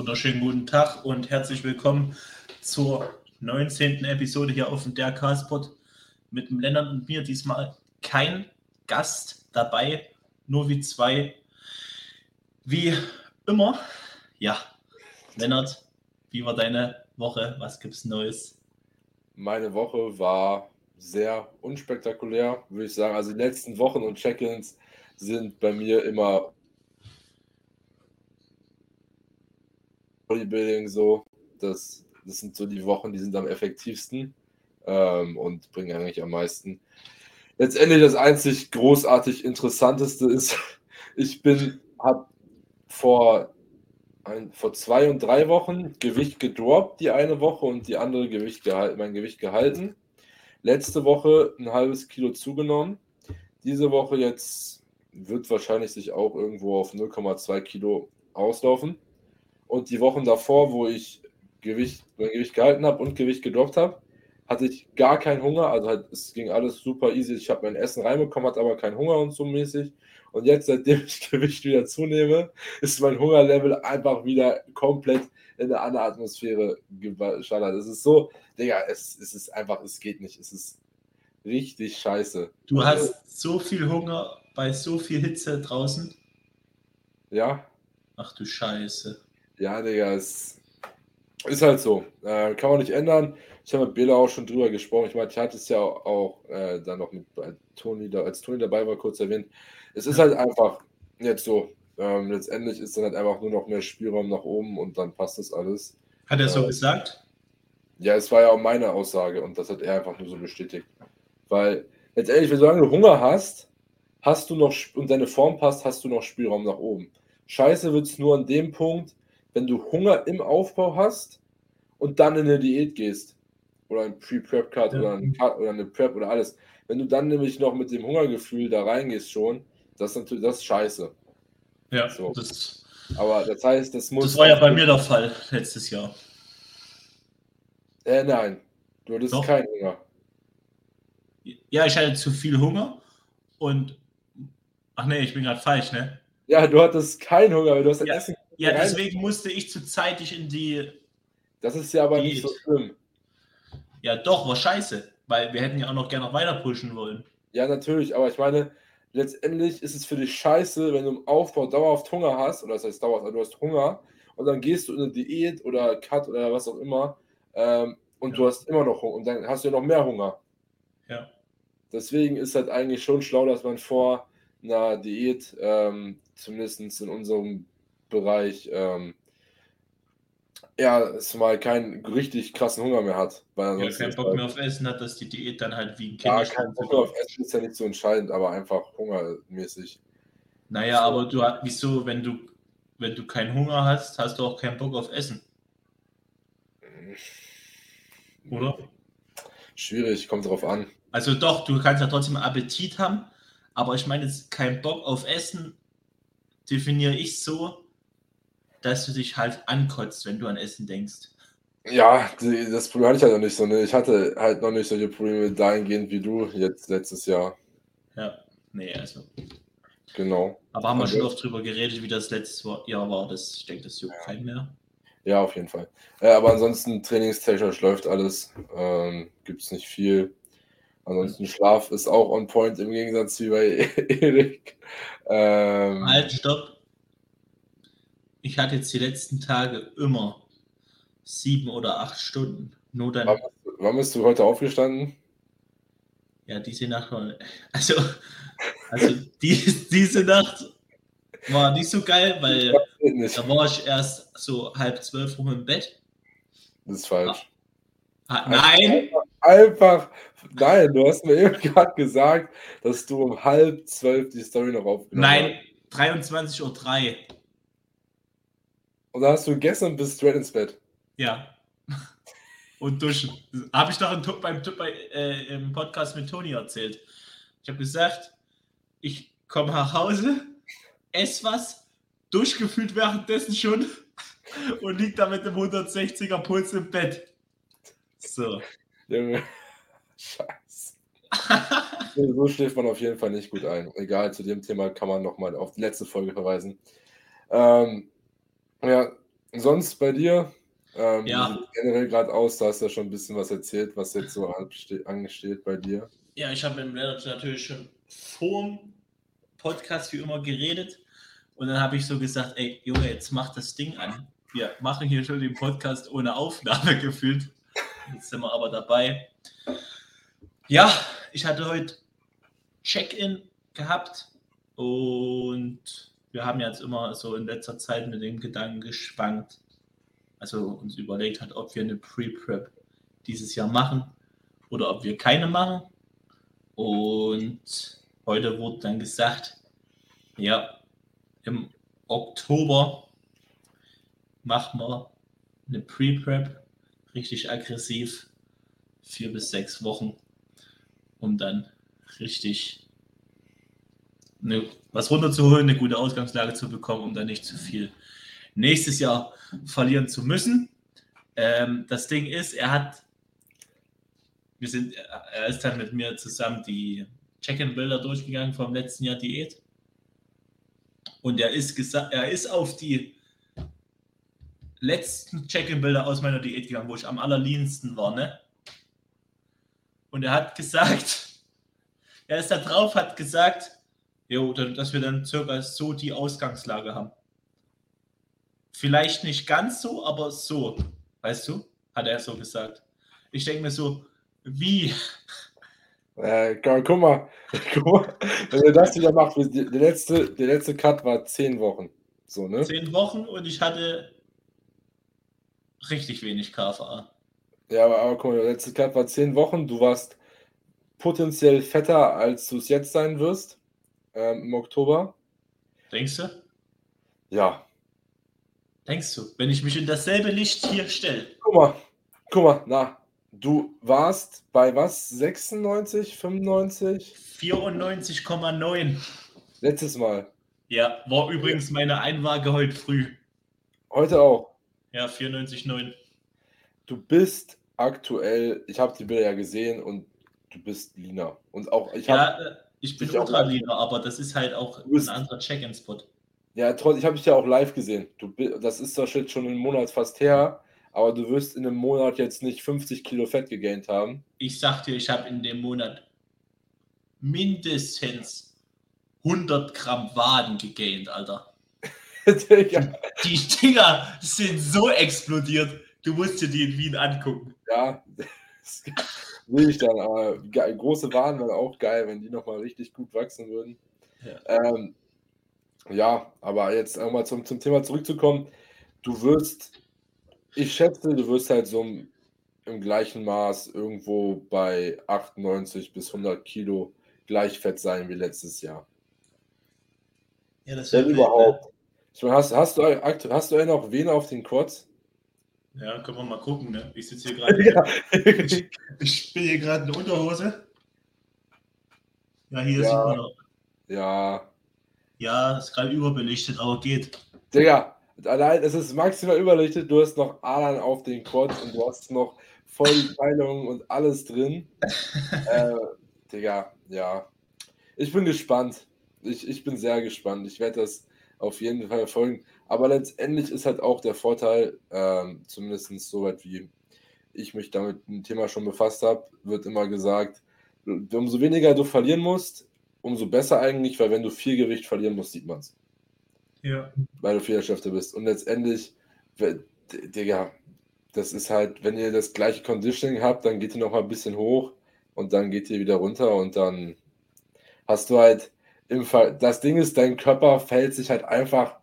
Wunderschönen guten Tag und herzlich willkommen zur 19. Episode hier auf dem Der Castpot mit dem Lennart und mir. Diesmal kein Gast dabei, nur wie zwei. Wie immer, ja, Lennart, wie war deine Woche? Was gibt's Neues? Meine Woche war sehr unspektakulär, würde ich sagen. Also die letzten Wochen und Check-ins sind bei mir immer Bodybuilding so. Das, das sind so die Wochen, die sind am effektivsten ähm, und bringen eigentlich am meisten. Letztendlich das einzig großartig Interessanteste ist, ich bin, habe vor, vor zwei und drei Wochen Gewicht gedroppt, die eine Woche und die andere Gewicht gehalten, mein Gewicht gehalten. Letzte Woche ein halbes Kilo zugenommen. Diese Woche jetzt wird wahrscheinlich sich auch irgendwo auf 0,2 Kilo auslaufen. Und die Wochen davor, wo ich Gewicht, mein Gewicht gehalten habe und Gewicht gedroppt habe, hatte ich gar keinen Hunger. Also halt, es ging alles super easy. Ich habe mein Essen reinbekommen, hatte aber keinen Hunger und so mäßig. Und jetzt, seitdem ich Gewicht wieder zunehme, ist mein Hungerlevel einfach wieder komplett in eine andere Atmosphäre geschallert. Es ist so, Digga, es, es ist einfach, es geht nicht. Es ist richtig scheiße. Du hast so viel Hunger bei so viel Hitze draußen. Ja. Ach du Scheiße. Ja, Digga, es ist halt so. Äh, kann man nicht ändern. Ich habe mit Bela auch schon drüber gesprochen. Ich meine, ich hatte es ja auch äh, dann noch mit Toni, da, als Toni dabei war, kurz erwähnt. Es ist halt einfach jetzt so. Ähm, letztendlich ist dann halt einfach nur noch mehr Spielraum nach oben und dann passt das alles. Hat er so äh, gesagt? Ja, es war ja auch meine Aussage und das hat er einfach nur so bestätigt. Weil letztendlich, wenn du Hunger hast, hast du noch und deine Form passt, hast du noch Spielraum nach oben. Scheiße wird es nur an dem Punkt, wenn du Hunger im Aufbau hast und dann in eine Diät gehst oder ein Pre-Prep-Cut ja. oder, ein oder eine Prep oder alles. Wenn du dann nämlich noch mit dem Hungergefühl da reingehst schon, das ist natürlich das ist scheiße. Ja, so. das, aber das heißt, das muss. Das war ja bei mir der Fall letztes Jahr. Äh, nein, du hattest Doch. keinen Hunger. Ja, ich hatte zu viel Hunger und. Ach nee, ich bin gerade falsch, ne? Ja, du hattest keinen Hunger, weil du hast ja. Essen ja, deswegen musste ich zu zeitig in die. Das ist ja aber Diät. nicht so schlimm. Ja, doch, war scheiße, weil wir hätten ja auch noch gerne weiter pushen wollen. Ja, natürlich, aber ich meine, letztendlich ist es für dich scheiße, wenn du im Aufbau dauerhaft Hunger hast, oder das heißt dauerhaft, also du hast Hunger und dann gehst du in eine Diät oder Cut oder was auch immer ähm, und ja. du hast immer noch Hunger und dann hast du ja noch mehr Hunger. Ja. Deswegen ist halt eigentlich schon schlau, dass man vor einer Diät, ähm, zumindest in unserem Bereich ähm, ja, mal keinen richtig krassen Hunger mehr hat. Weil ja, keinen Bock mehr auf Essen hat, dass die Diät dann halt wie ein Kind. Ja, kein Bock mehr auf Essen ist ja nicht so entscheidend, aber einfach hungermäßig. Naja, so. aber du hast, wieso, wenn du, wenn du keinen Hunger hast, hast du auch keinen Bock auf Essen. Oder? Schwierig, kommt drauf an. Also doch, du kannst ja trotzdem Appetit haben, aber ich meine jetzt keinen Bock auf Essen definiere ich so, dass du dich halt ankotzt, wenn du an Essen denkst. Ja, die, das Problem hatte ich halt noch nicht so. Ne? Ich hatte halt noch nicht solche Probleme dahingehend wie du jetzt letztes Jahr. Ja, nee, also. Genau. Aber haben wir schon oft drüber geredet, wie das letztes Jahr war. Das, ich denke, das juckt ja. keinen mehr. Ja, auf jeden Fall. Äh, aber ansonsten trainingstechnisch läuft alles. Ähm, Gibt es nicht viel. Ansonsten Schlaf ist auch on point im Gegensatz wie bei Erik. Ähm, halt, stopp. Ich hatte jetzt die letzten Tage immer sieben oder acht Stunden. Nur dann. Wann, wann bist du heute aufgestanden? Ja, diese Nacht war. Also, also die, diese Nacht war nicht so geil, weil da war ich erst so halb zwölf rum im Bett. Das ist falsch. Ah, nein! Einfach, nein, du hast mir eben gerade gesagt, dass du um halb zwölf die Story noch aufgenommen hast. Nein, 23.03 Uhr. Und da hast du gestern bis straight ins Bett. Ja. Und duschen. Habe ich doch im, beim, bei, äh, im Podcast mit Toni erzählt. Ich habe gesagt, ich komme nach Hause, ess was, durchgefühlt währenddessen schon und liegt da mit dem 160er Puls im Bett. So. Junge. Scheiße. so schläft man auf jeden Fall nicht gut ein. Egal, zu dem Thema kann man nochmal auf die letzte Folge verweisen. Ähm, ja, sonst bei dir? Ähm, Ja. generell gerade aus, da hast du ja schon ein bisschen was erzählt, was jetzt so angesteht bei dir. Ja, ich habe mit dem Lennart natürlich schon vor dem Podcast wie immer geredet. Und dann habe ich so gesagt, ey, Junge, jetzt mach das Ding an. Wir machen hier schon den Podcast ohne Aufnahme gefühlt. Jetzt sind wir aber dabei. Ja, ich hatte heute Check-in gehabt und wir haben jetzt immer so in letzter Zeit mit dem Gedanken geschwankt, also uns überlegt hat, ob wir eine Pre-Prep dieses Jahr machen oder ob wir keine machen. Und heute wurde dann gesagt, ja, im Oktober machen wir eine Pre-Prep, richtig aggressiv, vier bis sechs Wochen, um dann richtig eine, was runterzuholen, eine gute Ausgangslage zu bekommen, um dann nicht zu viel nächstes Jahr verlieren zu müssen. Ähm, das Ding ist, er hat, wir sind, er ist dann mit mir zusammen die Check-in-Bilder durchgegangen vom letzten Jahr Diät. Und er ist, er ist auf die letzten Check-in-Bilder aus meiner Diät gegangen, wo ich am allerleansten war, ne? Und er hat gesagt, er ist da drauf, hat gesagt, jo, dass wir dann circa so die Ausgangslage haben. Vielleicht nicht ganz so, aber so, weißt du, hat er so gesagt. Ich denke mir so, wie? Äh, gu- guck mal, guck mal, wenn ihr das wieder macht, der der letzte, der letzte Cut war zehn Wochen. So, ne? Zehn Wochen und ich hatte richtig wenig KFA. Ja, aber, aber guck mal, der letzte Cut war zehn Wochen. Du warst potenziell fetter, als du es jetzt sein wirst ähm, im Oktober. Denkst du? Ja, Denkst du, wenn ich mich in dasselbe Licht hier stelle? guck mal, guck mal, na, du warst bei was? 96, 95? 94,9. Letztes Mal. Ja, war übrigens meine Einwaage heute früh. Heute auch. Ja, 94,9. Du bist aktuell, ich habe die Bilder ja gesehen und du bist leaner. Und auch, ich habe Ja, äh, ich bin Ultraliner, aber das ist halt auch ein anderer Check-in-Spot. Ja, trotz, ich habe dich ja auch live gesehen. Du, das ist zwar schon einen Monat fast her, aber du wirst in einem Monat jetzt nicht 50 Kilo Fett gegaint haben. Ich sag dir, ich habe in dem Monat mindestens 100 Gramm Waden gegaint, Alter. Digga. Die Dinger sind so explodiert. Du musst dir die in Wien angucken. ja, will ich dann. Aber große Waren wären auch geil, wenn die nochmal richtig gut wachsen würden. Ja, ähm, ja aber jetzt nochmal zum, zum Thema zurückzukommen. Du wirst, ich schätze, du wirst halt so im, im gleichen Maß irgendwo bei 98 bis 100 Kilo gleich fett sein wie letztes Jahr. Ja, das Wenn überhaupt. Ich meine, hast, hast, du, hast du noch wen auf den Quads? Ja, können wir mal gucken, ne? Ich sitze hier gerade. ja. ich, ich bin hier gerade in der Unterhose. Ja, hier Ja. sieht man noch. ja. Ja, ist gerade überbelichtet, aber geht. Digga, allein, es ist maximal überlichtet. Du hast noch Adern auf den Quads und du hast noch voll die Teilungen und alles drin. äh, Digga, ja. Ich bin gespannt. Ich, ich bin sehr gespannt. Ich werde das auf jeden Fall verfolgen. Aber letztendlich ist halt auch der Vorteil, ähm, zumindest soweit wie ich mich damit mit dem Thema schon befasst habe, wird immer gesagt, umso weniger du verlieren musst, umso besser eigentlich, weil wenn du viel Gewicht verlieren musst, sieht man es Ja. weil du Fehlerschäfte bist. Und letztendlich, Digga, das ist halt, wenn ihr das gleiche Conditioning habt, dann geht ihr noch mal ein bisschen hoch und dann geht ihr wieder runter und dann hast du halt im Fall, das Ding ist, dein Körper fällt sich halt einfach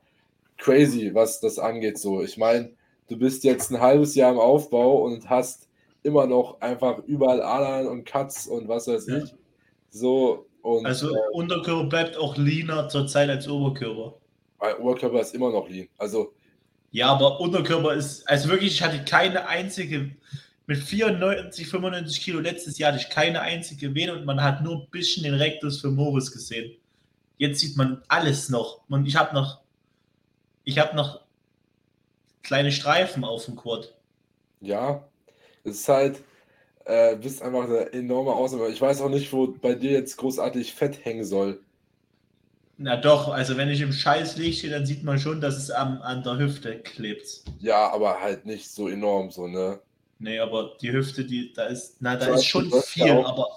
crazy, was das angeht. So, ich meine, du bist jetzt ein halbes Jahr im Aufbau und hast immer noch einfach überall Adern und Cuts und was weiß Ja. ich. So, und Also äh, Unterkörper bleibt auch leaner zurzeit als Oberkörper. mein Oberkörper ist immer noch lean. Also, Ja, aber Unterkörper ist, also wirklich, ich hatte keine einzige, mit 94, 95 Kilo letztes Jahr hatte ich keine einzige Vene und man hat nur ein bisschen den Rectus femoris gesehen. Jetzt sieht man alles noch. Und ich habe noch, ich habe noch kleine Streifen auf dem Quad. Ja, es ist halt, äh, bist einfach eine enorme Ausnahme. Ich weiß auch nicht, wo bei dir jetzt großartig Fett hängen soll. Na doch, also wenn ich im Scheiß Licht stehe, dann sieht man schon, dass es am, an der Hüfte klebt. Ja, aber halt nicht so enorm so, ne? Nee, aber die Hüfte, die, da ist, na, da ist schon viel, aber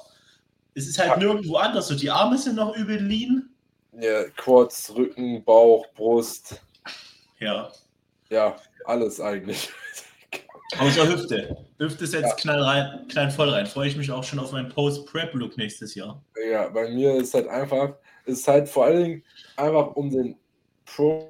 es ist halt nirgendwo anders. So, die Arme sind noch übel lean. Ja, Quads, Rücken, Bauch, Brust. Ja. Ja, alles eigentlich. Außer Hüfte. Hüfte setzt Ja. knall rein, knall voll rein. Freue ich mich auch schon auf meinen Post-Prep-Look nächstes Jahr. Ja, bei mir ist halt einfach, ist halt vor allen Dingen einfach um den Pro.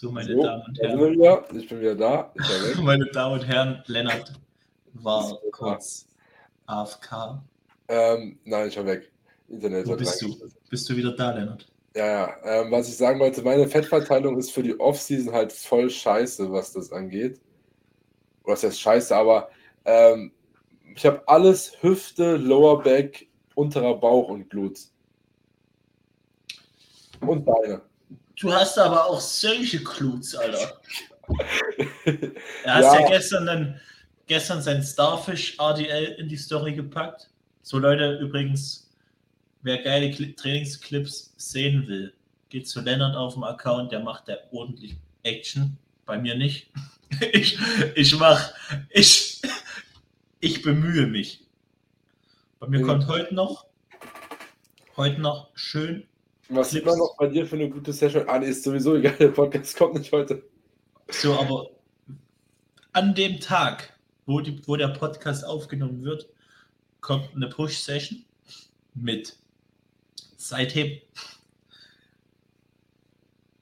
So, meine So, Damen und Herren. wieder. Ich bin wieder da. Ich war weg. Meine Damen und Herren, Lennart war kurz AFK. Ähm, nein, ich war weg. Internet Wo bist du? Bist du wieder da, Lennart? Ja, ja. Ähm, was ich sagen wollte, meine Fettverteilung ist für die Offseason halt voll scheiße, was das angeht. Was heißt scheiße, aber ähm, ich habe alles Hüfte, Lower Back, unterer Bauch und Glutes. Und Beine. Du hast aber auch solche Cluts, Alter. Er hat ja. Ja. gestern dann gestern sein Starfish RDL in die Story gepackt. So Leute, übrigens, wer geile Cli- Trainingsclips sehen will, geht zu Lennart auf dem Account, der macht da ordentlich Action. Bei mir nicht. Ich, ich mach, ich, ich bemühe mich. Bei mir Mhm. kommt heute noch, heute noch schön Was sieht man noch bei dir für eine gute Session? Ah, nee, ist sowieso egal, der Podcast kommt nicht heute. So, aber an dem Tag, wo, die, wo der Podcast aufgenommen wird, kommt eine Push-Session mit Seitheben,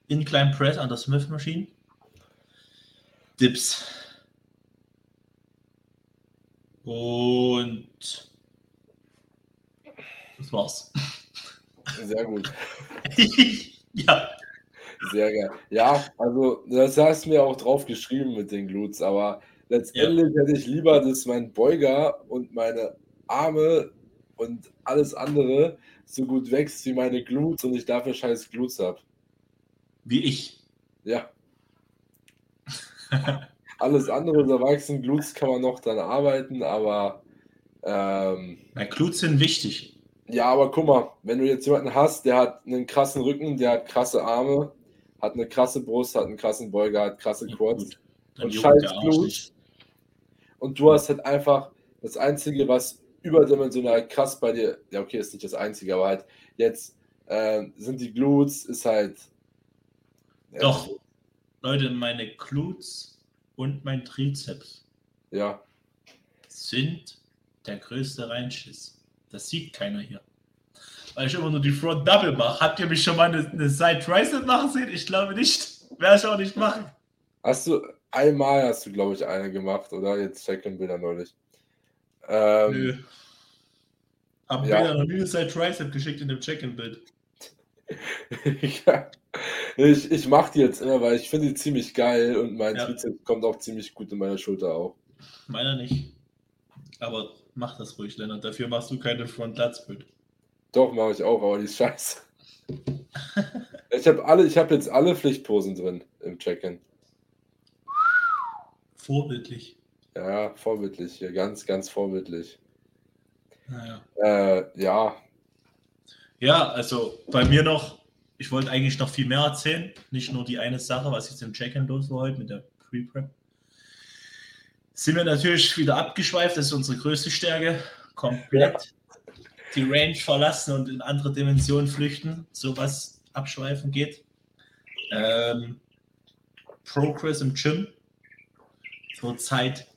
Incline Press an der Smith Machine, Dips und das war's. Sehr gut. ja, Sehr geil. Ja, also das hast du mir auch drauf geschrieben mit den Glutes, aber letztendlich hätte ich lieber, dass mein Beuger und meine Arme und alles andere so gut wächst wie meine Glutes und ich dafür scheiß Glutes habe. wie ich. Ja. Alles andere, da wachsen Glutes kann man noch dann arbeiten, aber ähm, Na, Glutes sind wichtig. Ja, aber guck mal, wenn du jetzt jemanden hast, der hat einen krassen Rücken, der hat krasse Arme, hat eine krasse Brust, hat einen krassen Beuger, hat krasse Quads, und scheiß Blut. Und du hast halt einfach das Einzige, was überdimensional krass bei dir, ja, okay, ist nicht das Einzige, aber halt jetzt ähm, sind die Glutes, ist halt. ja, Doch, Leute, meine Glutes und mein Trizeps Ja, sind der größte Reinschiss. Das sieht keiner hier. Weil ich immer nur die Front Double mache. Habt ihr mich schon mal eine, eine Side Tricep machen sehen? Ich glaube nicht. Werde ich auch nicht machen. hast du einmal hast du, glaube ich, eine gemacht, oder? Jetzt checken Bilder neulich. Ähm, Nö. Haben ja. ja. noch nie eine Side Tricep geschickt in dem Check-in-Bild. ja. Ich, ich mache die jetzt immer, weil ich finde die ziemlich geil und mein Ja. Trizeps kommt auch ziemlich gut in meine Schulter auch. Meiner nicht. Aber mach das ruhig, Lennart. Dafür machst du keine Front. Doch, mache ich auch, aber die ist scheiße. ich habe alle, ich habe jetzt alle Pflichtposen drin im Check-in. Vorbildlich. Ja, vorbildlich hier, ganz, ganz vorbildlich. Naja. Äh, ja, Ja, also bei mir noch, ich wollte eigentlich noch viel mehr erzählen. Nicht nur die eine Sache, was jetzt im Check-in los war heute mit der Pre-Prep. Sind wir natürlich wieder abgeschweift, das ist unsere größte Stärke. Komplett die Range verlassen und in andere Dimensionen flüchten, so was abschweifen geht. Ähm, Progress im Gym. Zurzeit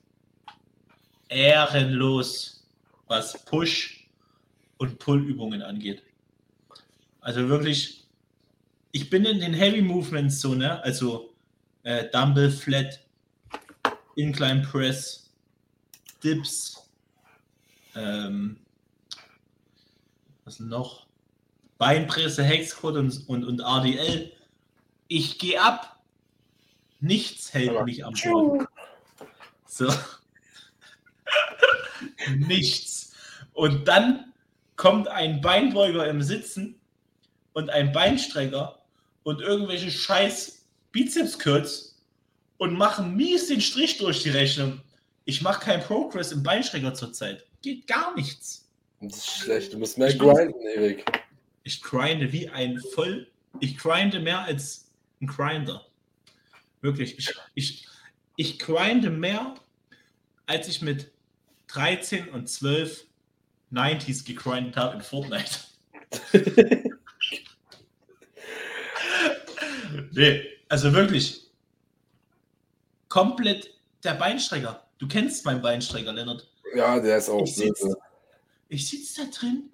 ehrenlos, was Push- und Pull-Übungen angeht. Also wirklich, ich bin in den Heavy Movements so, ne? Also äh, Dumbbell Flat, Incline Press, Dips, ähm, was noch? Beinpresse, Hexquad und, und, und RDL. Ich gehe ab. Nichts hält Aber- mich am Boden. So. Nichts. Und dann kommt ein Beinbeuger im Sitzen und ein Beinstrecker und irgendwelche scheiß Bizeps-Curls und machen mies den Strich durch die Rechnung. Ich mache keinen Progress im Beinstrecker zurzeit. Geht gar nichts. Das ist schlecht. Du musst mehr grinden, Erik. Ich grinde wie ein voll. Ich grinde mehr als ein Grinder. Wirklich. Ich, ich, ich grinde mehr, als ich mit 13 und 12 90s gegrindet habe in Fortnite. nee, also wirklich. Komplett der Beinstrecker. Du kennst meinen Beinstrecker, Lennart. Ja, der ist auch Ich sitze ich sitz da drin,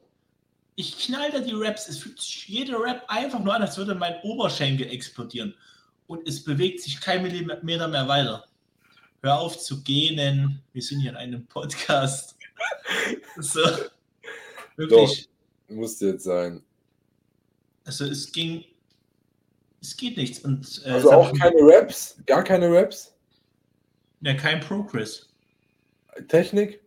ich knall da die Raps. Es fühlt sich jede Rap einfach nur an, als würde mein Oberschenkel explodieren. Und es bewegt sich kein Millimeter mehr weiter. Hör auf zu gähnen. Wir sind hier in einem Podcast. So. Wirklich. Musste jetzt sein. Also es ging. Es geht nichts. Und, äh, Also auch keine Raps? Gar keine Raps? Ja, kein Progress. Technik?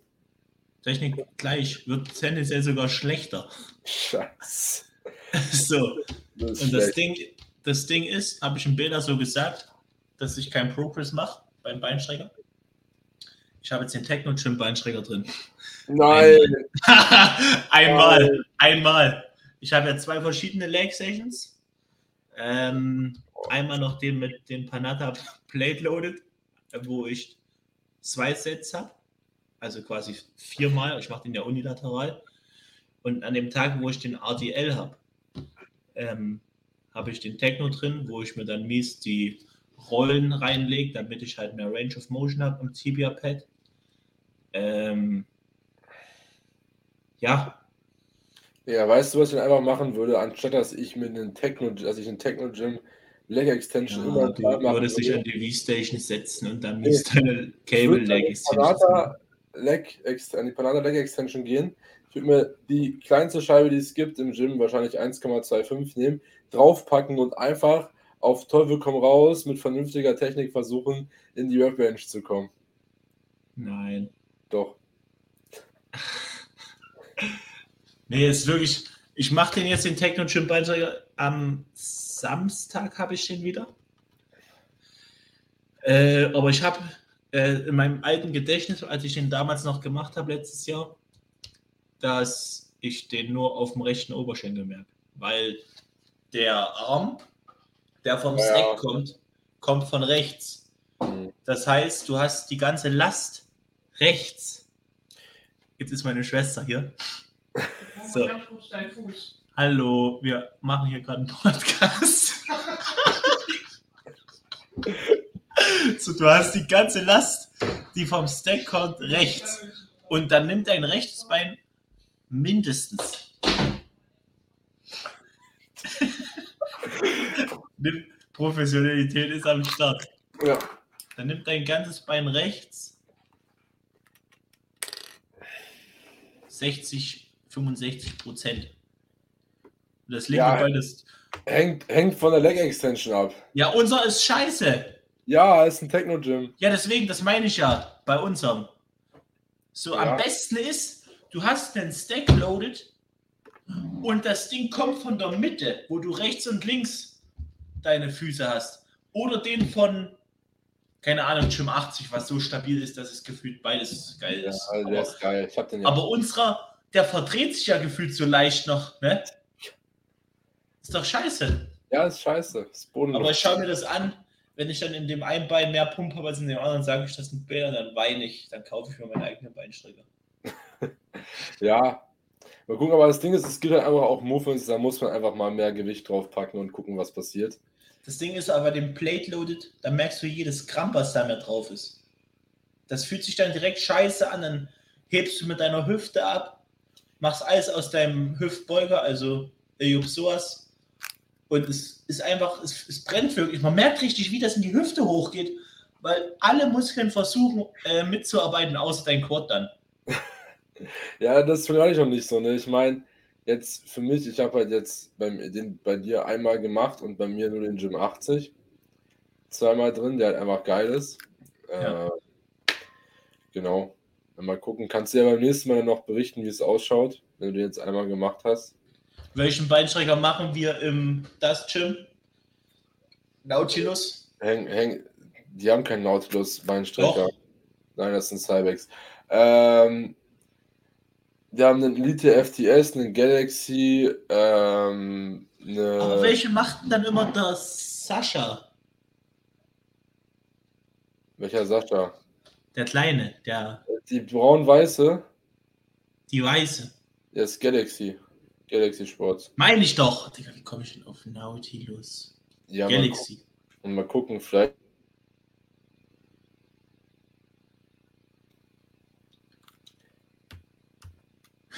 Technik gleich. Wird tendenziell sogar schlechter. Scheiße. so. Das Und das. Ding, das Ding ist, habe ich im Bilder so gesagt, dass ich keinen Progress mache beim Beinstrecker. Ich habe jetzt den Techno-Gym-Beinstrecker drin. Nein. einmal, einmal. Ich habe ja zwei verschiedene Leg Sessions. Ähm, einmal noch den mit dem Panata Plate Loaded, wo ich zwei Sets habe. Also quasi viermal. Ich mache den ja unilateral. Und an dem Tag, wo ich den RDL habe, ähm, habe ich den Techno drin, wo ich mir dann mies die Rollen reinlege, damit ich halt mehr Range of Motion habe am Tibia-Pad. Ähm, ja, Ja, weißt du, was ich dann einfach machen würde, anstatt dass ich mir einen Techno, dass ich einen Techno Gym Leg Extension Ja, immer du dran machen würdest dich an die V-Station setzen und dann Nee. deine Ich Cable Leg an die Extensions Panata Leg Ext- an die Panata Leg Extension gehen. Ich würde mir die kleinste Scheibe, die es gibt im Gym, wahrscheinlich 1,25 nehmen, draufpacken und einfach auf Teufel komm raus mit vernünftiger Technik versuchen, in die Range zu kommen. Nein. Doch. Nee, ist wirklich. Ich mache den jetzt den Techno Gym Beiträger. Am Samstag habe ich den wieder. Äh, aber ich habe äh, in meinem alten Gedächtnis, als ich den damals noch gemacht habe letztes Jahr, dass ich den nur auf dem rechten Oberschenkel merke. Weil der Arm, der vom Ja. Stack kommt, kommt von rechts. Hm. Das heißt, du hast die ganze Last rechts. Jetzt ist meine Schwester hier. So. Hallo, wir machen hier gerade einen Podcast. so, du hast die ganze Last, die vom Stack kommt, rechts. Und dann nimmt dein rechtes Bein mindestens. Professionalität ist am Start. Ja. Dann nimmt dein ganzes Bein rechts 60, 65 Prozent. Das linke Ja. Bein ist. Hängt, hängt von der Leg Extension ab. Ja, unser ist scheiße. Ja, ist ein Techno Gym. Ja, deswegen, das meine ich ja bei unserem. So, Ja. am besten ist, du hast einen Stack loaded und das Ding kommt von der Mitte, wo du rechts und links deine Füße hast. Oder den von, keine Ahnung, Gym 80, was so stabil ist, dass es gefühlt beides geil Ja, ist. also der aber, ist geil. Ich hab den ja. aber unserer, der verdreht sich ja gefühlt so leicht noch, ne? Ist doch scheiße. ja, ist scheiße. Ist. Aber ich schaue mir das an, wenn ich dann in dem einen Bein mehr Pump habe als in dem anderen, sage ich, das sind Bilder, dann weine ich, dann kaufe ich mir meinen eigenen Beinstrecker. Ja. Mal gucken, aber das Ding ist, es gibt halt einfach auch Muffins, da muss man einfach mal mehr Gewicht draufpacken und gucken, was passiert. Das Ding ist aber dem Plate Loaded, da merkst du jedes Gramm, was da mehr drauf ist. Das fühlt sich dann direkt scheiße an, dann hebst du mit deiner Hüfte ab, machst alles aus deinem Hüftbeuger, also Iliopsoas, und es ist einfach, es, es brennt wirklich. Man merkt richtig, wie das in die Hüfte hochgeht, weil alle Muskeln versuchen äh, mitzuarbeiten, außer dein Quad dann. Ja, das ist vielleicht noch nicht so, ne? Ich meine, jetzt für mich, ich habe halt jetzt beim, den bei dir einmal gemacht und bei mir nur den Gym 80. Zweimal drin, der halt einfach geil ist. Ja. Äh, genau. Mal gucken, kannst du ja beim nächsten Mal noch berichten, wie es ausschaut, wenn du den jetzt einmal gemacht hast. Welchen Beinstrecker machen wir im Das Gym? Nautilus? Häng, häng, die haben keinen Nautilus, Beinstrecker. Doch. Nein, das sind Cybex. Ähm, die haben einen Elite FTS, einen Galaxy, ähm, eine. Aber welche machten dann immer das Sascha? Welcher Sascha? Der Kleine, der, Die braun-weiße, die Weiße. ist Galaxy. Galaxy Sports. Meine ich doch. Digga, wie komme ich denn auf Nautilus? Ja, mal, Galaxy. und mal gucken, vielleicht.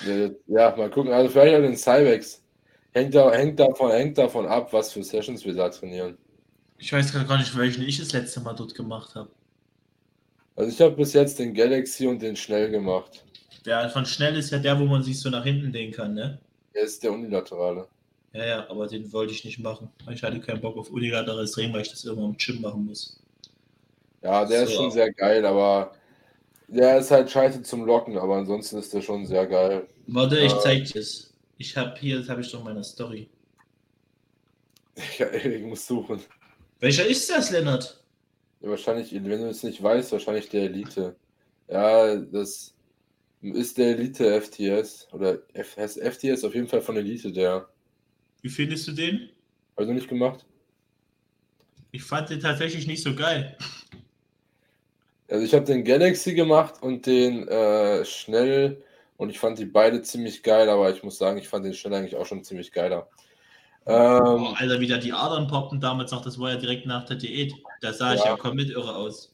Ja, Ja, mal gucken. Also vielleicht auch den Cybex. Hängt, da, hängt, davon, hängt davon ab, was für Sessions wir da trainieren. Ich weiß gerade gar nicht, welchen ich das letzte Mal dort gemacht habe. Also ich habe bis jetzt den Galaxy und den Schnell gemacht. Der von schnell ist ja der, wo man sich so nach hinten legen kann, ne? Er ist der unilaterale. Ja, ja, aber den wollte ich nicht machen. Ich hatte keinen Bock auf unilaterales Drehen, weil ich das immer im Gym machen muss. Ja, der ist So. schon sehr geil, aber der ist halt scheiße zum Locken, aber ansonsten ist der schon sehr geil. Warte, ich Äh. zeig dir's. Ich habe hier, das habe ich doch in meiner Story. Ja, ich muss suchen. Welcher ist das, Lennart? Ja, wahrscheinlich, wenn du es nicht weißt, wahrscheinlich der Elite. Ja, das ist der Elite FTS. Oder F heißt FTS auf jeden Fall von Elite, der. Wie findest du den? Du nicht gemacht? Ich fand den tatsächlich nicht so geil. Also ich habe den Galaxy gemacht und den äh, Schnell und ich fand die beide ziemlich geil, aber ich muss sagen, ich fand den Schnell eigentlich auch schon ziemlich geiler. Ähm, Oh, Alter, wie da die Adern poppten damals noch, das war ja direkt nach der Diät. Da sah ich Ja. ja komplett irre aus.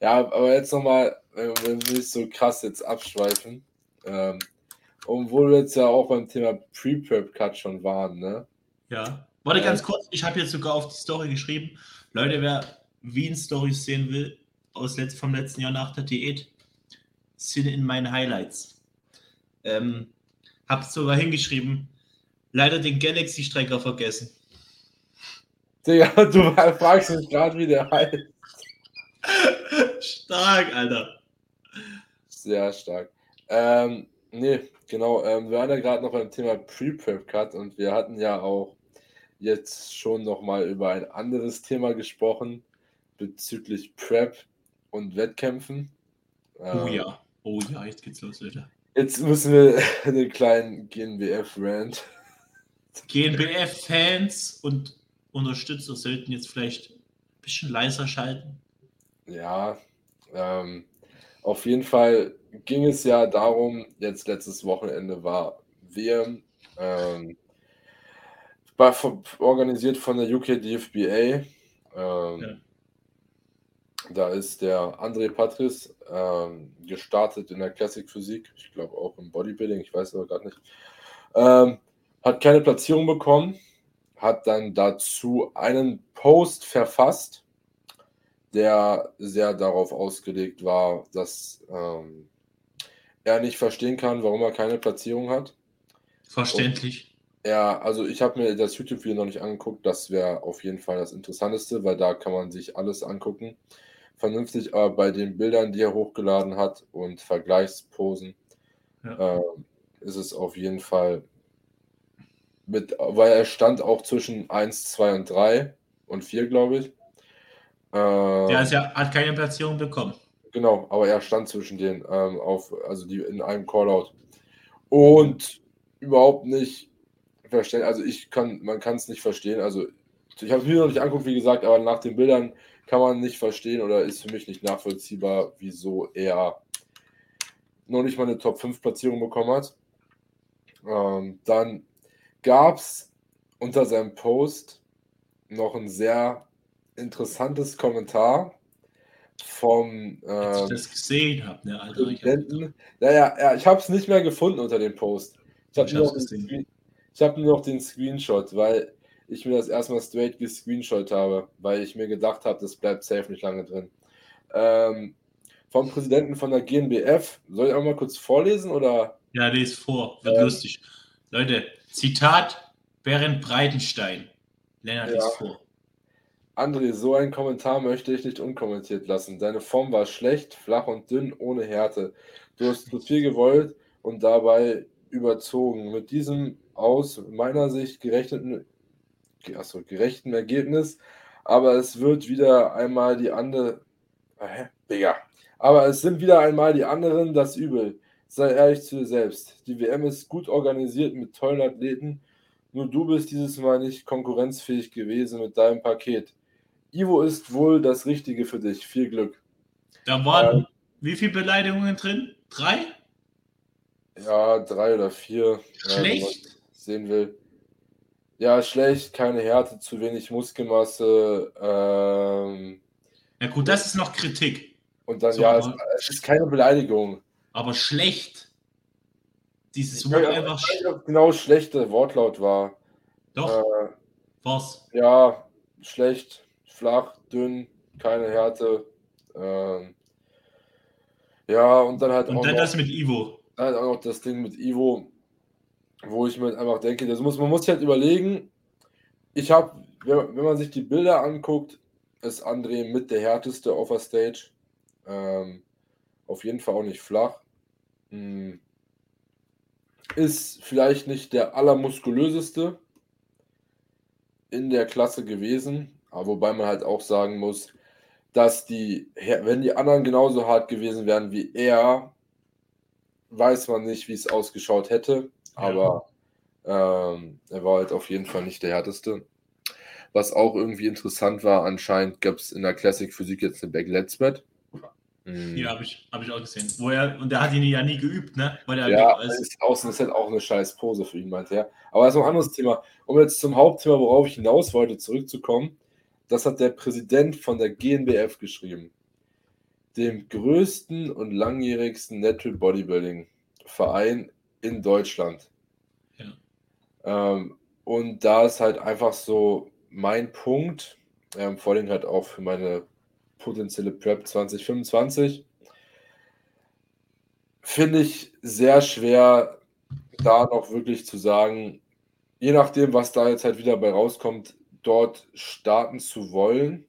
Ja, aber jetzt nochmal, wenn wir nicht so krass jetzt abschweifen, ähm, obwohl wir jetzt ja auch beim Thema Pre-Prep-Cut schon waren, ne? Ja. Warte Ja. ganz kurz, ich habe jetzt sogar auf die Story geschrieben. Leute, wer Wien-Stories sehen will, aus letzt, vom letzten Jahr nach der Diät, sind in meinen Highlights. Ähm, hab sogar hingeschrieben, leider den Galaxy-Strecker vergessen. Digga, du fragst mich gerade, wie der heißt. Stark, Alter. Sehr stark. Ähm, nee, genau. Ähm, wir waren ja gerade noch beim Thema Pre-Prep-Cut und wir hatten ja auch jetzt schon nochmal über ein anderes Thema gesprochen bezüglich Prep und Wettkämpfen. Oh Ähm, ja. Oh ja, jetzt geht's los, Leute. Jetzt müssen wir den kleinen GNBF-Rant. GNBF-Fans und Unterstützer sollten jetzt vielleicht ein bisschen leiser schalten. Ja, ähm, auf jeden Fall ging es ja darum, jetzt letztes Wochenende war WM, ähm, war von, organisiert von der UK DFBA. Ähm, Ja. Da ist der André Patris ähm, gestartet in der Classic Physik, ich glaube auch im Bodybuilding, ich weiß aber gerade nicht. Ähm, hat keine Platzierung bekommen, hat dann dazu einen Post verfasst, der sehr darauf ausgelegt war, dass ähm, er nicht verstehen kann, warum er keine Platzierung hat. Verständlich. Ja, also ich habe mir das YouTube-Video noch nicht angeguckt. Das wäre auf jeden Fall das Interessanteste, weil da kann man sich alles angucken. Vernünftig, aber bei den Bildern, die er hochgeladen hat und Vergleichsposen, Ja. äh, ist es auf jeden Fall mit, weil er stand auch zwischen 1, 2 und 3 und 4, glaube ich. Äh, Der ist ja, hat keine Platzierung bekommen. Genau, aber er stand zwischen denen ähm, auf, also die in einem Callout. Und überhaupt nicht verstehen, also ich kann, man kann es nicht verstehen. Also ich habe es mir noch nicht angeguckt, wie gesagt, aber nach den Bildern kann man nicht verstehen oder ist für mich nicht nachvollziehbar, wieso er noch nicht mal eine Top 5 Platzierung bekommen hat. Ähm, dann gab es unter seinem Post noch ein sehr interessantes Kommentar vom Als ich ähm, das gesehen habe, ne, Alter. Präsidenten. Naja, ja, ich habe es nicht mehr gefunden unter dem Post. Ich habe nur, hab nur noch den Screenshot, weil ich mir das erstmal straight gescreenshot habe, weil ich mir gedacht habe, das bleibt safe nicht lange drin. Ähm, vom Präsidenten von der GNBF. Soll ich auch mal kurz vorlesen oder? ja, lese vor. Wird Ähm. lustig. Leute, Zitat Berend Breitenstein. Lennart Ja. liest vor. André, so einen Kommentar möchte ich nicht unkommentiert lassen. Deine Form war schlecht, flach und dünn, ohne Härte. Du hast zu viel gewollt und dabei überzogen. Mit diesem aus meiner Sicht gerechneten, achso, gerechten Ergebnis aber es wird wieder einmal die andere. Hä? Digga. Aber es sind wieder einmal die anderen das Übel. Sei ehrlich zu dir selbst. Die WM ist gut organisiert mit tollen Athleten. Nur du bist dieses Mal nicht konkurrenzfähig gewesen mit deinem Paket. Ivo ist wohl das Richtige für dich. Viel Glück. Da waren ähm, wie viele Beleidigungen drin? Drei? Ja, drei oder vier. Schlecht. Ja, sehen will. Ja, schlecht, keine Härte, zu wenig Muskelmasse. Ähm, ja, gut, das ist noch Kritik. Und dann, so, ja, es, es, ist keine Beleidigung. Aber schlecht. Dieses Wort einfach. Ich weiß nicht, genau schlechte Wortlaut war. Doch. Äh, Was? Ja, schlecht, flach, dünn, keine Härte. Ähm, ja, und dann halt und auch. Und dann noch, das mit Ivo. Halt auch noch das Ding mit Ivo wo ich mir einfach denke, das muss, man muss sich halt überlegen, ich habe, wenn, wenn, man sich die Bilder anguckt, ist André mit der härteste auf der Stage. Ähm, auf jeden Fall auch nicht flach. Hm. Ist vielleicht nicht der allermuskulöseste in der Klasse gewesen, aber wobei man halt auch sagen muss, dass die, wenn die anderen genauso hart gewesen wären wie er, weiß man nicht, wie es ausgeschaut hätte. Aber ähm, er war halt auf jeden Fall nicht der härteste. Was auch irgendwie interessant war, anscheinend gab es in der Classic Physik jetzt eine Back Let's Bet. Mhm. Ja, habe ich, hab ich auch gesehen. Wo er, und der hat ihn ja nie geübt, ne? Weil er ja, ist. Ist, außen ist halt auch eine scheiß Pose für ihn, meinte er. Aber das ist noch ein anderes Thema. Um jetzt zum Hauptthema, worauf ich hinaus wollte, zurückzukommen, das hat der Präsident von der GNBF geschrieben. Dem größten und langjährigsten Natural Bodybuilding Verein in Deutschland. Ja. Ähm, und da ist halt einfach so mein Punkt, ähm, vor allem halt auch für meine potenzielle Prep 2025, finde ich sehr schwer, da noch wirklich zu sagen, je nachdem, was da jetzt halt wieder bei rauskommt, dort starten zu wollen.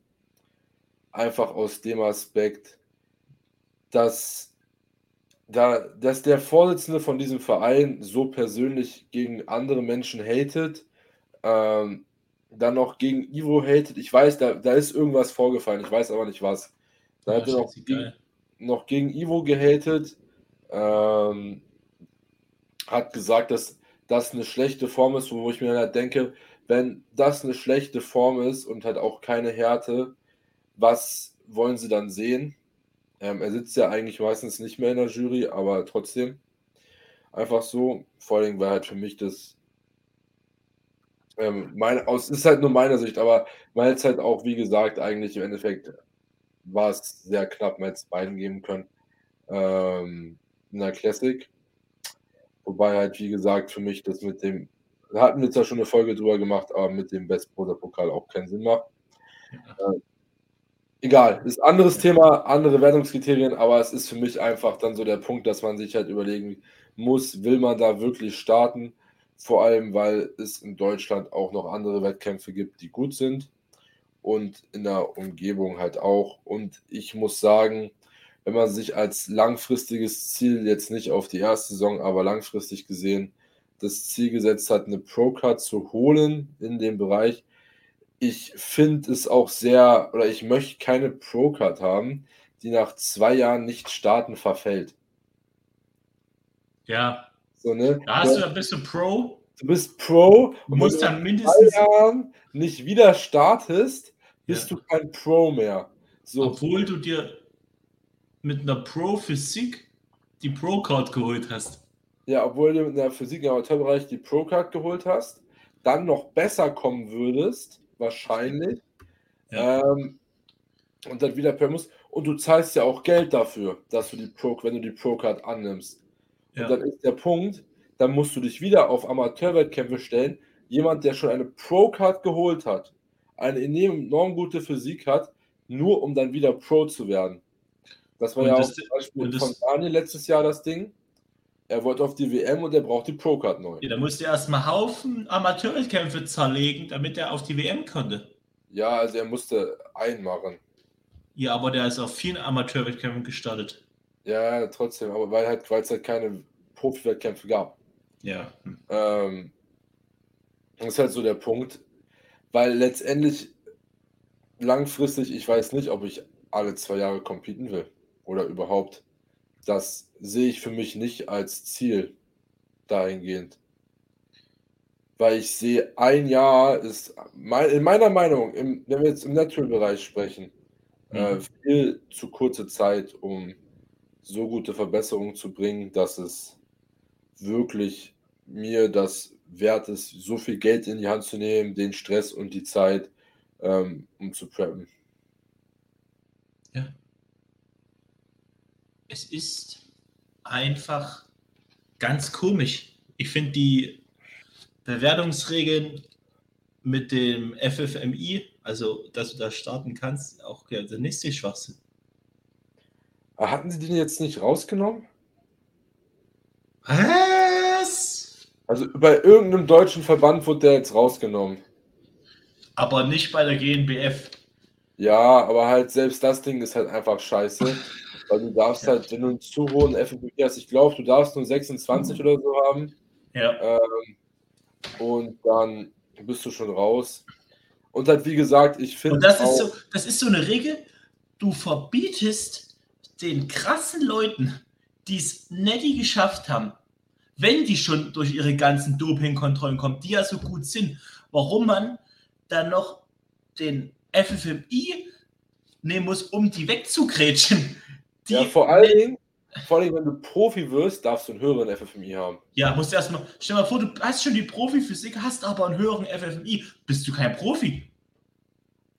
Einfach aus dem Aspekt, dass da, dass der Vorsitzende von diesem Verein so persönlich gegen andere Menschen hatet, ähm, dann noch gegen Ivo hatet. Ich weiß, da, da ist irgendwas vorgefallen, ich weiß aber nicht was. Da hat er noch gegen, noch gegen Ivo gehatet, ähm, hat gesagt, dass das eine schlechte Form ist, wo ich mir halt denke, wenn das eine schlechte Form ist und hat auch keine Härte, was wollen sie dann sehen? Ähm, er sitzt ja eigentlich meistens nicht mehr in der Jury, aber trotzdem einfach so. Vor allem war halt für mich das. Ähm, meine, aus, ist halt nur meine Sicht, aber weil es halt auch, wie gesagt, eigentlich im Endeffekt war es sehr knapp, man hätte es beiden geben können. Ähm, in der Classic. Wobei halt, wie gesagt, für mich das mit dem, da hatten wir zwar schon eine Folge drüber gemacht, aber mit dem Best Brother Pokal auch keinen Sinn macht. Ja. Äh, egal, ist ein anderes Thema, andere Wertungskriterien, aber es ist für mich einfach dann so der Punkt, dass man sich halt überlegen muss, will man da wirklich starten? Vor allem, weil es in Deutschland auch noch andere Wettkämpfe gibt, die gut sind und in der Umgebung halt auch. Und ich muss sagen, wenn man sich als langfristiges Ziel jetzt nicht auf die erste Saison, aber langfristig gesehen das Ziel gesetzt hat, eine Pro-Card zu holen in dem Bereich, ich finde es auch sehr, oder ich möchte keine Pro-Card haben, die nach zwei Jahren nicht starten verfällt. Ja. So, ne? Da hast du, ein bisschen Pro. Du bist Pro du musst dann mindestens zwei Jahren nicht wieder startest, bist ja. du kein Pro mehr. So. Obwohl du dir mit einer Pro-Physik die Pro-Card geholt hast. Ja, obwohl du mit einer Physik im Amateurbereich die Pro-Card geholt hast, dann noch besser kommen würdest, wahrscheinlich. Ja. Ähm, und dann wieder per muss. Und du zahlst ja auch Geld dafür, dass du die Pro, wenn du die Pro-Card annimmst. Ja. Und dann ist der Punkt, dann musst du dich wieder auf Amateurwettkämpfe stellen. Jemand, der schon eine Pro-Card geholt hat, eine enorm gute Physik hat, nur um dann wieder Pro zu werden. Das war und ja das, auch zum Beispiel von Daniel letztes Jahr das Ding. Er wollte auf die WM und er braucht die Pro-Card neu. Ja, da musste er erstmal Haufen Amateurkämpfe zerlegen, damit er auf die WM konnte. Ja, also er musste einmachen. Ja, aber der ist auf vielen Amateurwettkämpfen gestartet. Ja, trotzdem, aber weil halt, weil es halt keine Profi-Wettkämpfe gab. Ja. Ähm, das ist halt so der Punkt, weil letztendlich langfristig, ich weiß nicht, ob ich alle zwei Jahre competen will oder überhaupt. Das sehe ich für mich nicht als Ziel dahingehend. Weil ich sehe, ein Jahr ist in meiner Meinung, im, wenn wir jetzt im Natural-Bereich sprechen, äh, mhm. viel zu kurze Zeit, um so gute Verbesserungen zu bringen, dass es wirklich mir das wert ist, so viel Geld in die Hand zu nehmen, den Stress und die Zeit, ähm, um zu preppen. Ja. Es ist einfach ganz komisch. Ich finde die Bewertungsregeln mit dem FFMI, also dass du da starten kannst, auch ja, der nächste Schwachsinn. Hatten sie den jetzt nicht rausgenommen? Was? Also bei irgendeinem deutschen Verband wurde der jetzt rausgenommen. Aber nicht bei der GNBF. Ja, aber halt selbst das Ding ist halt einfach scheiße. Weil du darfst ja. halt, wenn du einen zu hohen FFP hast, ich glaube, du darfst nur 26 oder so haben. Ja. Ähm, und dann bist du schon raus. Und halt, wie gesagt, ich finde. Und das ist, so, das ist so eine Regel, du verbietest den krassen Leuten, die es nicht geschafft haben, wenn die schon durch ihre ganzen Dopingkontrollen kommen, die ja so gut sind, warum man dann noch den FFMI nehmen muss, um die wegzugrätschen. Die ja, vor allen Dingen, vor allem, wenn du Profi wirst, darfst du einen höheren FFMI haben. Ja, musst du erstmal, stell dir mal vor, du hast schon die Profiphysik, hast aber einen höheren FFMI. Bist du kein Profi?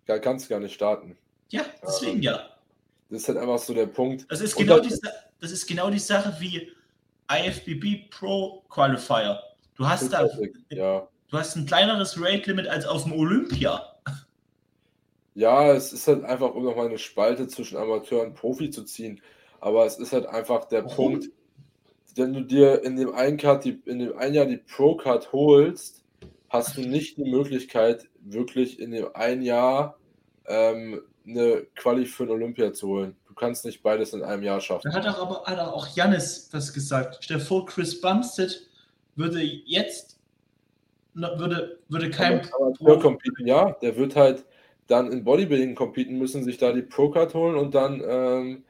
Da kannst du gar nicht starten. Ja, deswegen ja. Das ist halt einfach so der Punkt. Das ist genau, die, das ist genau die Sache wie IFBB Pro Qualifier. Du hast da, ja. du hast ein kleineres Rate Limit als auf dem Olympia. Ja, es ist halt einfach, um nochmal eine Spalte zwischen Amateur und Profi zu ziehen. Aber es ist halt einfach der Warum? Punkt, wenn du dir in dem einen Card die, in dem einen Jahr die Pro Card holst, hast du nicht die Möglichkeit, wirklich in dem einen Jahr ähm, eine Quali für ein Olympia zu holen. Du kannst nicht beides in einem Jahr schaffen. Da hat auch aber hat auch Jannis was gesagt. Stell dir vor, Chris Bumstead würde jetzt würde, würde kein Amateur competen, ja, der wird halt dann in Bodybuilding competen müssen, sich da die Pro-Card holen und dann ähm,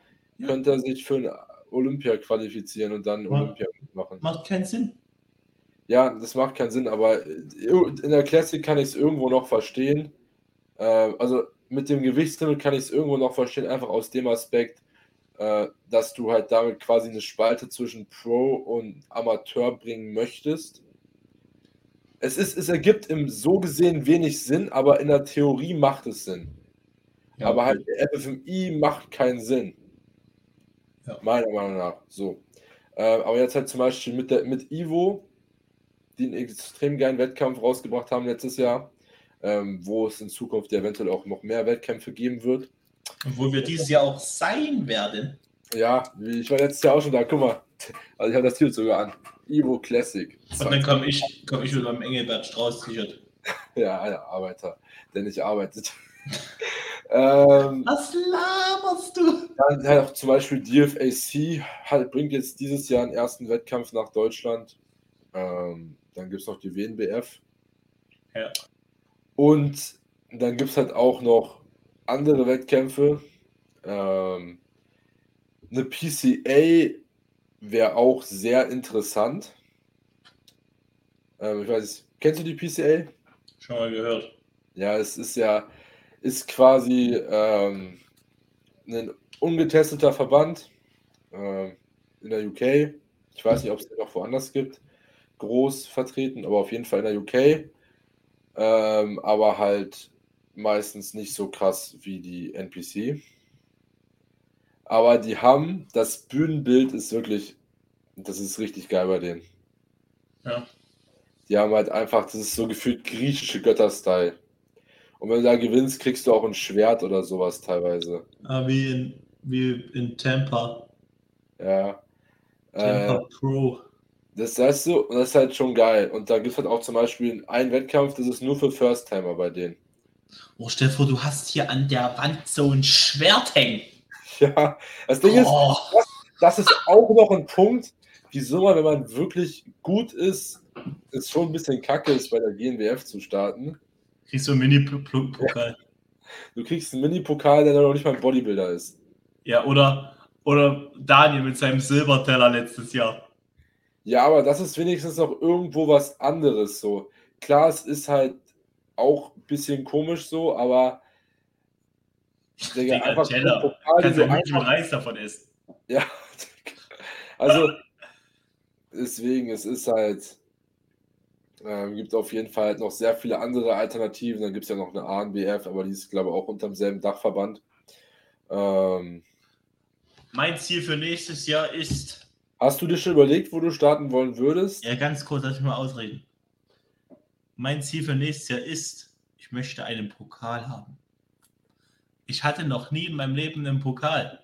könnte er sich für ein Olympia qualifizieren und dann macht, Olympia machen. Macht keinen Sinn. Ja, das macht keinen Sinn, aber in der Classic kann ich es irgendwo noch verstehen. Äh, also mit dem Gewichtslimit kann ich es irgendwo noch verstehen, einfach aus dem Aspekt, äh, dass du halt damit quasi eine Spalte zwischen Pro und Amateur bringen möchtest. Es, ist, es ergibt im so gesehen wenig Sinn, aber in der Theorie macht es Sinn. Ja, aber halt der FFMI macht keinen Sinn. Ja. Meiner Meinung nach. So. Äh, aber jetzt halt zum Beispiel mit, der, mit Ivo, die einen extrem geilen Wettkampf rausgebracht haben letztes Jahr, ähm, wo es in Zukunft eventuell auch noch mehr Wettkämpfe geben wird. Und wo wir dieses Jahr auch sein werden. Ja, ich war letztes Jahr auch schon da. Guck mal, also ich habe das T-Shirt sogar an. Evo Classic. Und dann komme ich, komm ich mit meinem Engelbert Strauß T-Shirt. ja, der Arbeiter, der nicht arbeitet. ähm, Was laberst du? Dann halt auch zum Beispiel DFAC halt, bringt jetzt dieses Jahr einen ersten Wettkampf nach Deutschland. Ähm, dann gibt es noch die WNBF. Ja. Und dann gibt es halt auch noch andere Wettkämpfe. Ähm, eine PCA wäre auch sehr interessant. Ähm, ich weiß, kennst du die PCA? Schon mal gehört. Ja, es ist ja, ist quasi ähm, ein ungetesteter Verband äh, in der UK. Ich weiß nicht, ob es den noch woanders gibt. Groß vertreten, aber auf jeden Fall in der UK ähm, aber halt meistens nicht so krass wie die NPC. Aber die haben, das Bühnenbild ist wirklich, das ist richtig geil bei denen. Ja. Die haben halt einfach, das ist so gefühlt griechische Götter-Style. Und wenn du da gewinnst, kriegst du auch ein Schwert oder sowas teilweise. Ah, wie in, wie in Tampa. Ja. Tampa äh, Pro. Das heißt so, und das ist halt schon geil. Und da gibt es halt auch zum Beispiel einen Wettkampf, das ist nur für First-Timer bei denen. Oh, vor, du hast hier an der Wand so ein Schwert hängen. Ja, das Ding oh. ist, das, das, ist auch noch ein Punkt, wieso man, wenn man wirklich gut ist, es schon ein bisschen kacke ist, bei der GNWF zu starten. Kriegst du einen Mini-Pokal. Du kriegst einen Mini-Pokal, der noch nicht mal ein Bodybuilder ist. Ja, oder, oder Daniel mit seinem Silberteller letztes Jahr. Ja, aber das ist wenigstens noch irgendwo was anderes so. Klar, es ist halt auch ein bisschen komisch so, aber Digga, Digga einfach Teller. Pokal, Kannst du ja nicht mit Reis davon essen. Ja, also deswegen, es ist halt, ähm, gibt auf jeden Fall halt noch sehr viele andere Alternativen. Dann gibt es ja noch eine ANBF, aber die ist, glaube ich, auch unter demselben Dachverband. Ähm, mein Ziel für nächstes Jahr ist. Hast du dir schon überlegt, wo du starten wollen würdest? Ja, ganz kurz, lass mich mal ausreden. Mein Ziel für nächstes Jahr ist, ich möchte einen Pokal haben. Ich hatte noch nie in meinem Leben einen Pokal.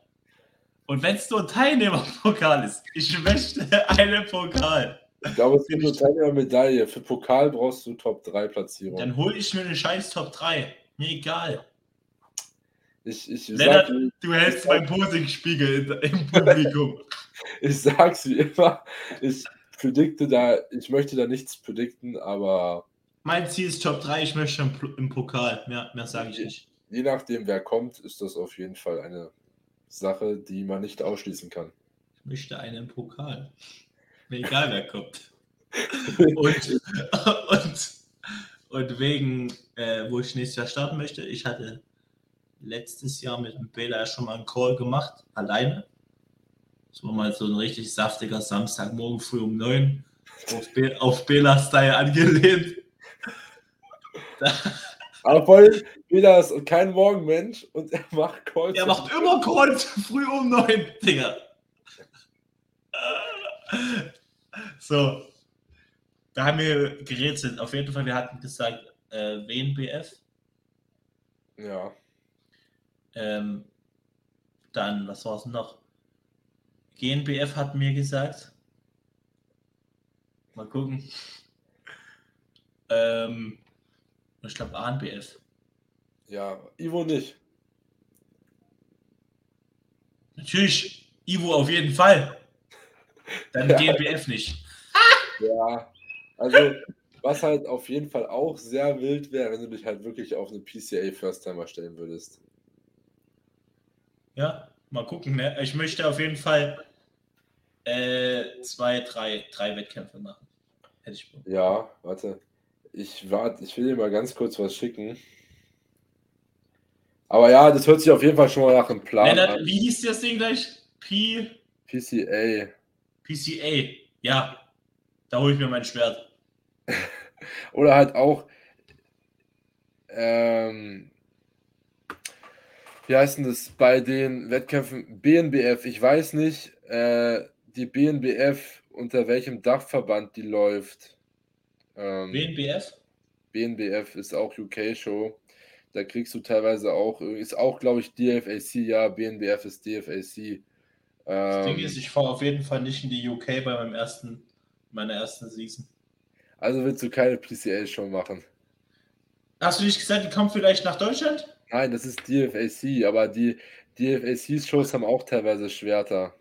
Und wenn es nur ein Teilnehmerpokal ist, ich möchte einen Pokal. Ich glaube, es gibt nur Teilnehmermedaille. Für Pokal brauchst du Top 3 Platzierung. Dann hole ich mir eine scheiß Top 3. Mir egal. Ich, ich Lennart, sag, du hältst meinen Posingspiegel im Publikum. ich sag's wie immer. Ich predikte da, ich möchte da nichts predikten, aber. Mein Ziel ist Top 3, ich möchte im, im Pokal. Mehr, mehr sage ich nicht. Je nachdem, wer kommt, ist das auf jeden Fall eine Sache, die man nicht ausschließen kann. Ich möchte einen Pokal. Mir egal, wer kommt. und, und, und wegen, äh, wo ich nächstes Jahr starten möchte, ich hatte letztes Jahr mit dem Bela schon mal einen Call gemacht, alleine. Das war mal so ein richtig saftiger Samstagmorgen früh um neun auf, Be auf Bela-Style angelehnt. Aber Bela ist kein Morgenmensch und er macht Calls. Er macht immer Calls früh um neun, Digga. So. Da haben wir gerätselt. Auf jeden Fall, wir hatten gesagt, äh, WNBF. Ja. Ähm, dann, was war es noch? GNBF hat mir gesagt. Mal gucken. Ähm, ich glaube ANBF. Ja, Ivo nicht. Natürlich, Ivo auf jeden Fall. Dann ja. GNBF nicht. Ja, also was halt auf jeden Fall auch sehr wild wäre, wenn du dich halt wirklich auf eine PCA First Timer stellen würdest. Ja, mal gucken. Ne? Ich möchte auf jeden Fall äh, zwei, drei, drei Wettkämpfe machen. Hätte ich Bock. Ja, warte. Ich, warte, ich will dir mal ganz kurz was schicken. Aber ja, das hört sich auf jeden Fall schon mal nach einem Plan Lennart, an. Wie hieß das Ding gleich? P. PCA. PCA, ja. Da hole ich mir mein Schwert. Oder halt auch, ähm, wie heißt denn das bei den Wettkämpfen BNBF? Ich weiß nicht, äh, die BNBF unter welchem Dachverband die läuft. Ähm, BNBF? BNBF ist auch UK-Show. Da kriegst du teilweise auch, ist auch, glaube ich, DFAC, ja, BNBF ist DFAC. Das Ding ist, ähm, ich fahre auf jeden Fall nicht in die UK bei meinem ersten, meiner ersten Season. Also willst du keine PCL-Show machen? Hast du nicht gesagt, die kommt vielleicht nach Deutschland? Nein, das ist DFAC, aber die DFAC-Shows haben auch teilweise Schwerter.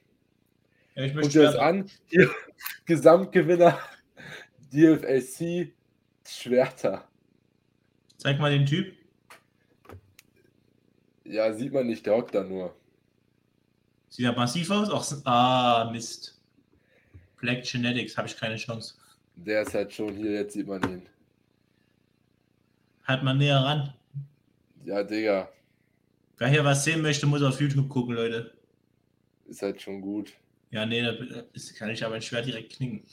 Ja, ich möchte Guck dir das an. Hier, Gesamtgewinner DFAC Schwerter. Zeig mal den Typ. Ja, sieht man nicht, der hockt da nur. Sieht er massiv aus? Ach, ah, Mist. Black Genetics, habe ich keine Chance. Der ist halt schon hier, jetzt sieht man ihn. Halt mal näher ran. Ja, Digga. Wer hier was sehen möchte, muss auf YouTube gucken, Leute. Ist halt schon gut. Ja, nee, da kann ich aber ein Schwert direkt knicken.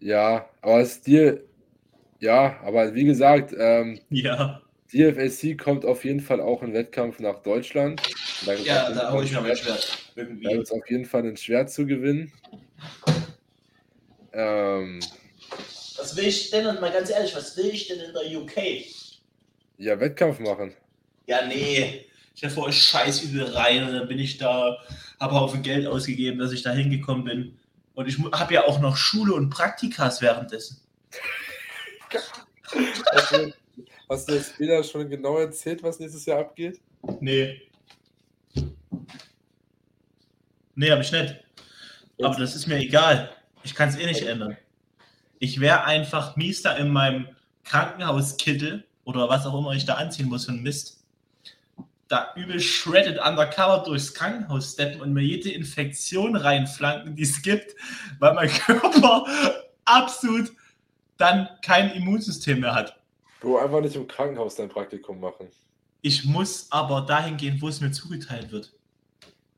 Ja, aber dir. Ja, aber wie gesagt, ähm, ja. DFSC kommt auf jeden Fall auch in Wettkampf nach Deutschland. Da ja, da hole ich mir mein Schwert. Irgendwie. Da wird es auf jeden Fall ein Schwert zu gewinnen. Ähm, was will ich denn, und mal ganz ehrlich, was will ich denn in der UK? Ja, Wettkampf machen. Ja, nee. Ich dachte vor, ich scheiß übel rein und dann bin ich da, habe Haufen Geld ausgegeben, dass ich da hingekommen bin. Und ich habe ja auch noch Schule und Praktikas währenddessen. du, hast du das später schon genau erzählt, was nächstes Jahr abgeht? Nee. Nee, habe ich nicht. Aber das ist mir egal. Ich kann es eh nicht ändern. Ich wäre einfach mies da in meinem Krankenhauskittel oder was auch immer ich da anziehen muss für einen Mist. da übel shredded undercover durchs Krankenhaus steppen und mir jede Infektion reinflanken, die es gibt, weil mein Körper absolut dann kein Immunsystem mehr hat. Bro, einfach nicht im Krankenhaus dein Praktikum machen. Ich muss aber dahin gehen, wo es mir zugeteilt wird.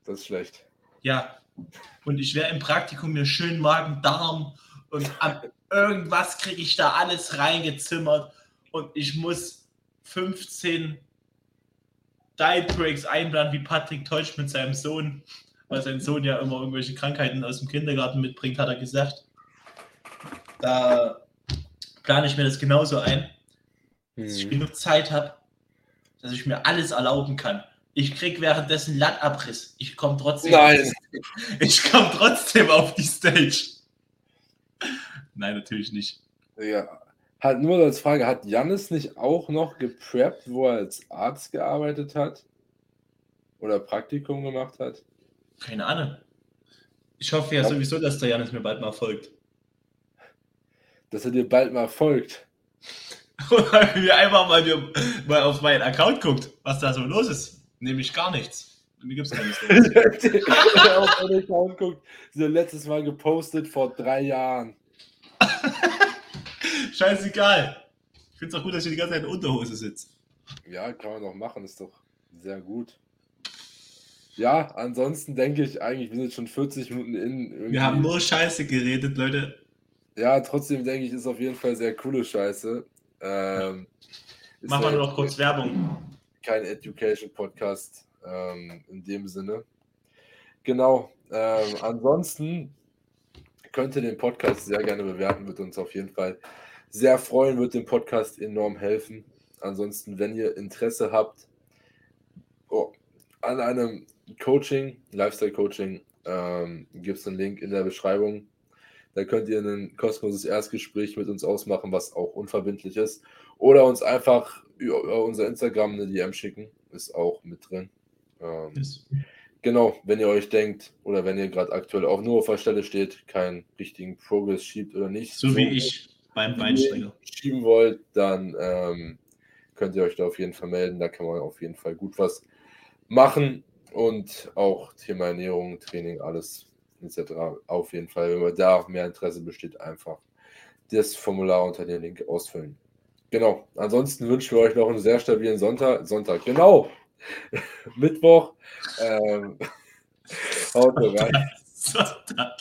Das ist schlecht. Ja. Und ich werde im Praktikum mir schön Magen, Darm und irgendwas kriege ich da alles reingezimmert und ich muss 15 Diet Breaks einplanen wie Patrick Teutsch mit seinem Sohn, weil sein Sohn ja immer irgendwelche Krankheiten aus dem Kindergarten mitbringt, hat er gesagt. Da plane ich mir das genauso ein, dass ich Hm. genug Zeit habe, dass ich mir alles erlauben kann. Ich krieg währenddessen Lattabriss. Ich komme trotzdem. Nein. Ich komme trotzdem auf die Stage. Nein, natürlich nicht. Ja. Hat nur als Frage, hat Jannis nicht auch noch gepreppt, wo er als Arzt gearbeitet hat? Oder Praktikum gemacht hat? Keine Ahnung. Ich hoffe ja Ja. sowieso, dass der Janis mir bald mal folgt. Dass er dir bald mal folgt. Oder mir einfach mal, mir, mal auf meinen Account guckt, was da so los ist. Nämlich gar nichts. Mir gibt es keine Stories. Wenn er auf deinen Account guckt, so letztes Mal gepostet vor drei Jahren. Scheißegal. Ich finde es auch gut, dass ich die ganze Zeit in Unterhose sitze. Ja, kann man doch machen, ist doch sehr gut. Ja, ansonsten denke ich eigentlich, wir sind schon 40 Minuten in. irgendwie. Wir haben nur Scheiße geredet, Leute. Ja, trotzdem denke ich, ist auf jeden Fall sehr coole Scheiße. Ähm, Machen wir nur noch kurz Werbung. kein Education-Podcast ähm, in dem Sinne. Genau. Ähm, ansonsten könnt ihr den Podcast sehr gerne bewerten, wird uns auf jeden Fall sehr freuen, wird dem Podcast enorm helfen. Ansonsten, wenn ihr Interesse habt oh, an einem Coaching, Lifestyle-Coaching, ähm, gibt es einen Link in der Beschreibung. Da könnt ihr ein kostenloses Erstgespräch mit uns ausmachen, was auch unverbindlich ist. Oder uns einfach über unser Instagram eine DM schicken. Ist auch mit drin. Ähm, genau, wenn ihr euch denkt oder wenn ihr gerade aktuell auch nur auf der Stelle steht, keinen richtigen Progress schiebt oder nicht. So wie ich beim Beinsteiger. Schieben wollt, dann ähm, könnt ihr euch da auf jeden Fall melden. Da kann man auf jeden Fall gut was machen. Und auch Thema Ernährung, Training, alles etc. Auf jeden Fall, wenn man da mehr Interesse besteht, einfach das Formular unter dem Link ausfüllen. Genau. Ansonsten wünschen wir euch noch einen sehr stabilen Sonntag. Sonntag, genau. Mittwoch. Ähm, haut rein. Sonntag.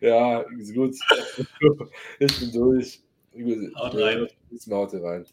Ja, ist gut. Ich bin durch. Haut rein. Haut rein.